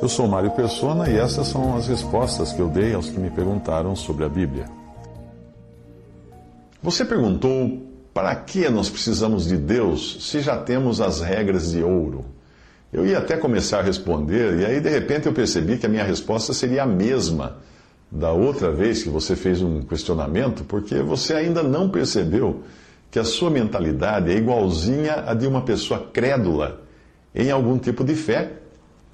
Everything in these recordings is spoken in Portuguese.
Eu sou Mário Persona e essas são as respostas que eu dei aos que me perguntaram sobre a Bíblia. Você perguntou para que nós precisamos de Deus se já temos as regras de ouro? Eu ia até começar a responder, e aí de repente eu percebi que a minha resposta seria a mesma da outra vez que você fez um questionamento, porque você ainda não percebeu que a sua mentalidade é igualzinha à de uma pessoa crédula em algum tipo de fé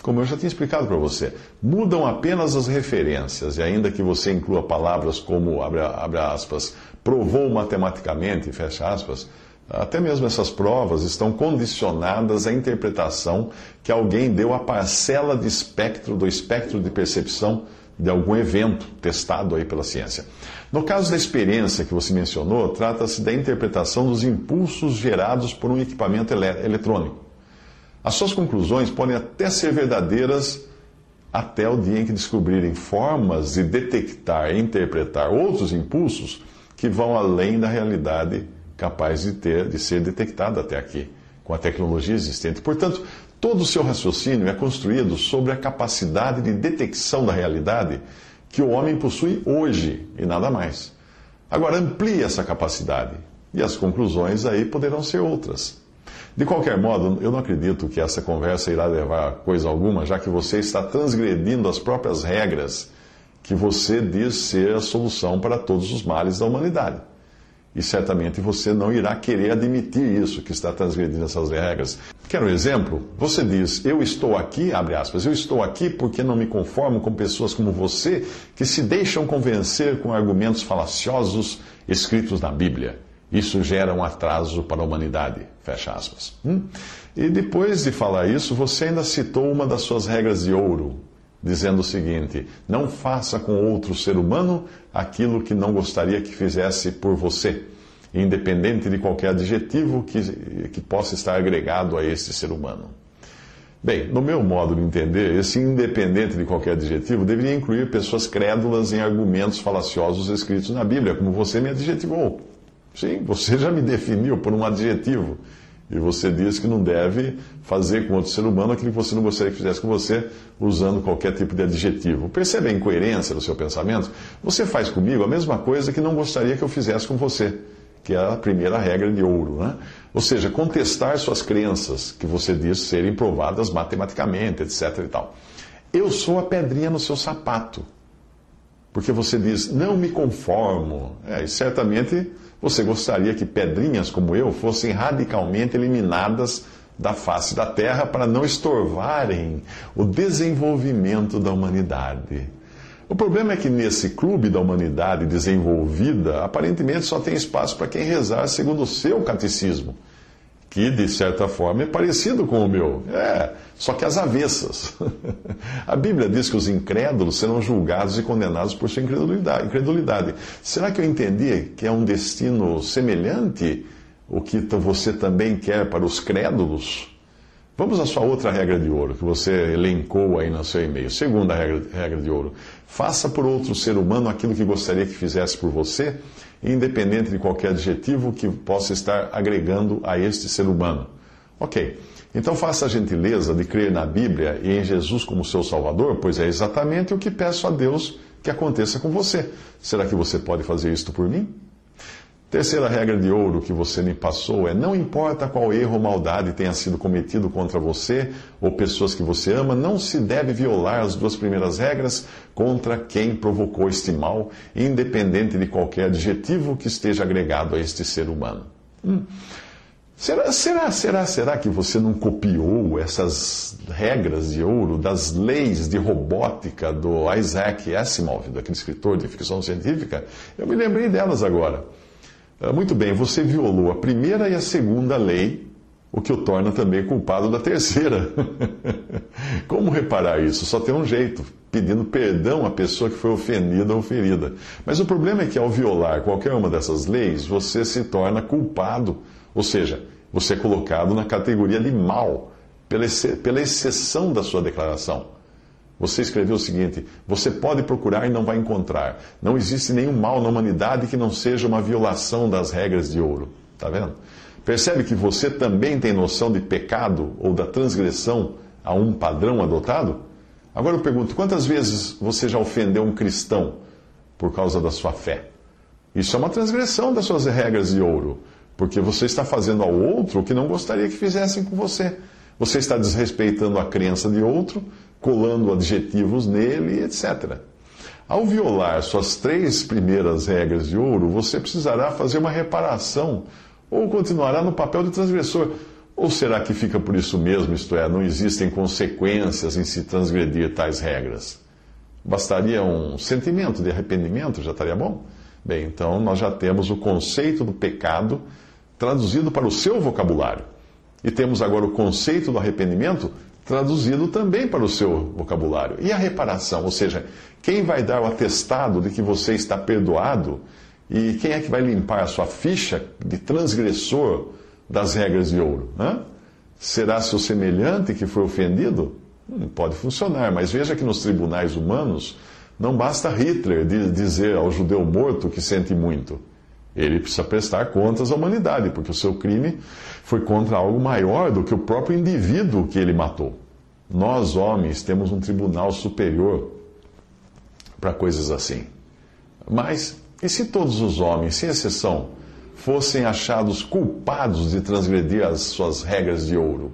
como eu já tinha explicado para você, mudam apenas as referências, e ainda que você inclua palavras como, abre, abre aspas, provou matematicamente, fecha aspas, até mesmo essas provas estão condicionadas à interpretação que alguém deu à parcela de espectro, do espectro de percepção de algum evento testado aí pela ciência. No caso da experiência que você mencionou, trata-se da interpretação dos impulsos gerados por um equipamento eletrônico. As suas conclusões podem até ser verdadeiras até o dia em que descobrirem formas de detectar e interpretar outros impulsos que vão além da realidade capaz de ter de ser detectada até aqui com a tecnologia existente. Portanto, todo o seu raciocínio é construído sobre a capacidade de detecção da realidade que o homem possui hoje e nada mais. Agora amplie essa capacidade e as conclusões aí poderão ser outras. De qualquer modo, eu não acredito que essa conversa irá levar a coisa alguma, já que você está transgredindo as próprias regras que você diz ser a solução para todos os males da humanidade. E certamente você não irá querer admitir isso, que está transgredindo essas regras. Quer um exemplo? Você diz, eu estou aqui, abre aspas, eu estou aqui porque não me conformo com pessoas como você que se deixam convencer com argumentos falaciosos escritos na Bíblia. Isso gera um atraso para a humanidade. Fecha aspas. Hum? E depois de falar isso, você ainda citou uma das suas regras de ouro, dizendo o seguinte: não faça com outro ser humano aquilo que não gostaria que fizesse por você, independente de qualquer adjetivo que, que possa estar agregado a esse ser humano. Bem, no meu modo de entender, esse independente de qualquer adjetivo deveria incluir pessoas crédulas em argumentos falaciosos escritos na Bíblia, como você me adjetivou. Sim, você já me definiu por um adjetivo. E você diz que não deve fazer com outro ser humano aquilo que você não gostaria que fizesse com você, usando qualquer tipo de adjetivo. Percebe a incoerência do seu pensamento? Você faz comigo a mesma coisa que não gostaria que eu fizesse com você, que é a primeira regra de ouro. Né? Ou seja, contestar suas crenças, que você diz serem provadas matematicamente, etc. E tal. Eu sou a pedrinha no seu sapato. Porque você diz, não me conformo. É, e certamente você gostaria que pedrinhas como eu fossem radicalmente eliminadas da face da Terra para não estorvarem o desenvolvimento da humanidade. O problema é que nesse clube da humanidade desenvolvida, aparentemente só tem espaço para quem rezar segundo o seu catecismo que de certa forma é parecido com o meu. É, só que às avessas. A Bíblia diz que os incrédulos serão julgados e condenados por sua incredulidade. incredulidade. Será que eu entendi que é um destino semelhante o que você também quer para os crédulos? Vamos à sua outra regra de ouro, que você elencou aí no seu e-mail. Segunda regra, regra de ouro: faça por outro ser humano aquilo que gostaria que fizesse por você independente de qualquer adjetivo que possa estar agregando a este ser humano. Ok, então faça a gentileza de crer na Bíblia e em Jesus como seu Salvador, pois é exatamente o que peço a Deus que aconteça com você. Será que você pode fazer isto por mim? Terceira regra de ouro que você me passou é: não importa qual erro ou maldade tenha sido cometido contra você ou pessoas que você ama, não se deve violar as duas primeiras regras contra quem provocou este mal, independente de qualquer adjetivo que esteja agregado a este ser humano. Hum. Será, será, será, será que você não copiou essas regras de ouro das leis de robótica do Isaac Asimov, daquele escritor de ficção científica? Eu me lembrei delas agora. Ah, muito bem, você violou a primeira e a segunda lei, o que o torna também culpado da terceira. Como reparar isso? Só tem um jeito: pedindo perdão à pessoa que foi ofendida ou ferida. Mas o problema é que ao violar qualquer uma dessas leis, você se torna culpado, ou seja, você é colocado na categoria de mal, pela exceção da sua declaração. Você escreveu o seguinte: Você pode procurar e não vai encontrar. Não existe nenhum mal na humanidade que não seja uma violação das regras de ouro. Está vendo? Percebe que você também tem noção de pecado ou da transgressão a um padrão adotado? Agora eu pergunto: quantas vezes você já ofendeu um cristão por causa da sua fé? Isso é uma transgressão das suas regras de ouro, porque você está fazendo ao outro o que não gostaria que fizessem com você. Você está desrespeitando a crença de outro, colando adjetivos nele, etc. Ao violar suas três primeiras regras de ouro, você precisará fazer uma reparação ou continuará no papel de transgressor. Ou será que fica por isso mesmo, isto é, não existem consequências em se transgredir tais regras? Bastaria um sentimento de arrependimento, já estaria bom? Bem, então nós já temos o conceito do pecado traduzido para o seu vocabulário. E temos agora o conceito do arrependimento traduzido também para o seu vocabulário. E a reparação, ou seja, quem vai dar o atestado de que você está perdoado e quem é que vai limpar a sua ficha de transgressor das regras de ouro? Hã? Será seu semelhante que foi ofendido? Hum, pode funcionar, mas veja que nos tribunais humanos não basta Hitler dizer ao judeu morto que sente muito. Ele precisa prestar contas à humanidade, porque o seu crime foi contra algo maior do que o próprio indivíduo que ele matou. Nós, homens, temos um tribunal superior para coisas assim. Mas, e se todos os homens, sem exceção, fossem achados culpados de transgredir as suas regras de ouro?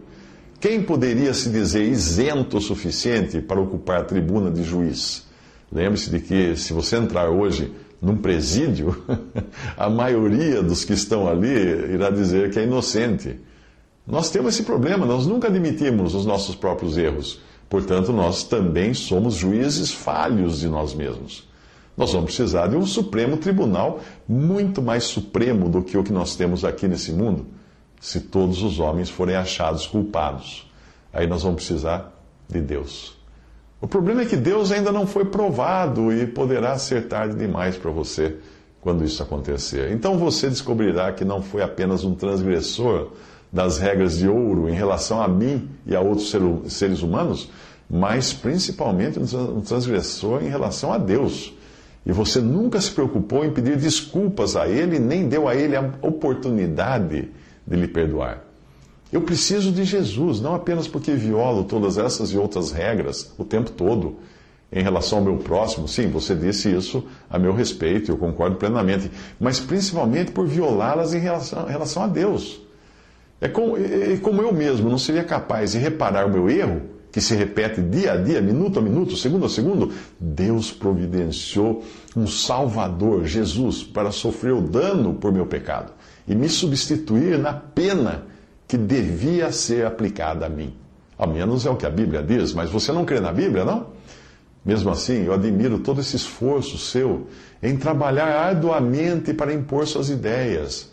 Quem poderia se dizer isento o suficiente para ocupar a tribuna de juiz? Lembre-se de que se você entrar hoje num presídio, a maioria dos que estão ali irá dizer que é inocente. Nós temos esse problema, nós nunca admitimos os nossos próprios erros. Portanto, nós também somos juízes falhos de nós mesmos. Nós vamos precisar de um Supremo Tribunal muito mais supremo do que o que nós temos aqui nesse mundo, se todos os homens forem achados culpados. Aí nós vamos precisar de Deus. O problema é que Deus ainda não foi provado e poderá ser tarde demais para você quando isso acontecer. Então você descobrirá que não foi apenas um transgressor das regras de ouro em relação a mim e a outros seres humanos, mas principalmente um transgressor em relação a Deus. E você nunca se preocupou em pedir desculpas a Ele, nem deu a Ele a oportunidade de lhe perdoar. Eu preciso de Jesus, não apenas porque violo todas essas e outras regras o tempo todo em relação ao meu próximo. Sim, você disse isso a meu respeito, eu concordo plenamente. Mas principalmente por violá-las em relação, em relação a Deus. É como, é como eu mesmo não seria capaz de reparar o meu erro, que se repete dia a dia, minuto a minuto, segundo a segundo. Deus providenciou um Salvador, Jesus, para sofrer o dano por meu pecado e me substituir na pena que devia ser aplicada a mim. Ao menos é o que a Bíblia diz, mas você não crê na Bíblia, não? Mesmo assim, eu admiro todo esse esforço seu em trabalhar arduamente para impor suas ideias.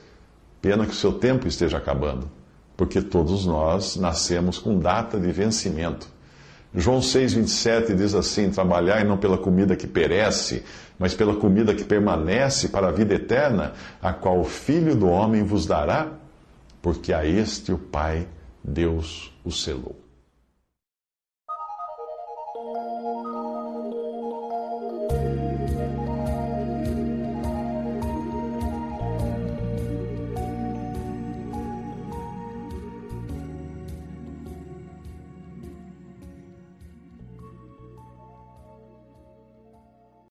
Pena que o seu tempo esteja acabando, porque todos nós nascemos com data de vencimento. João 6,27 diz assim: Trabalhai não pela comida que perece, mas pela comida que permanece para a vida eterna, a qual o Filho do Homem vos dará porque a este o Pai, Deus, o selou.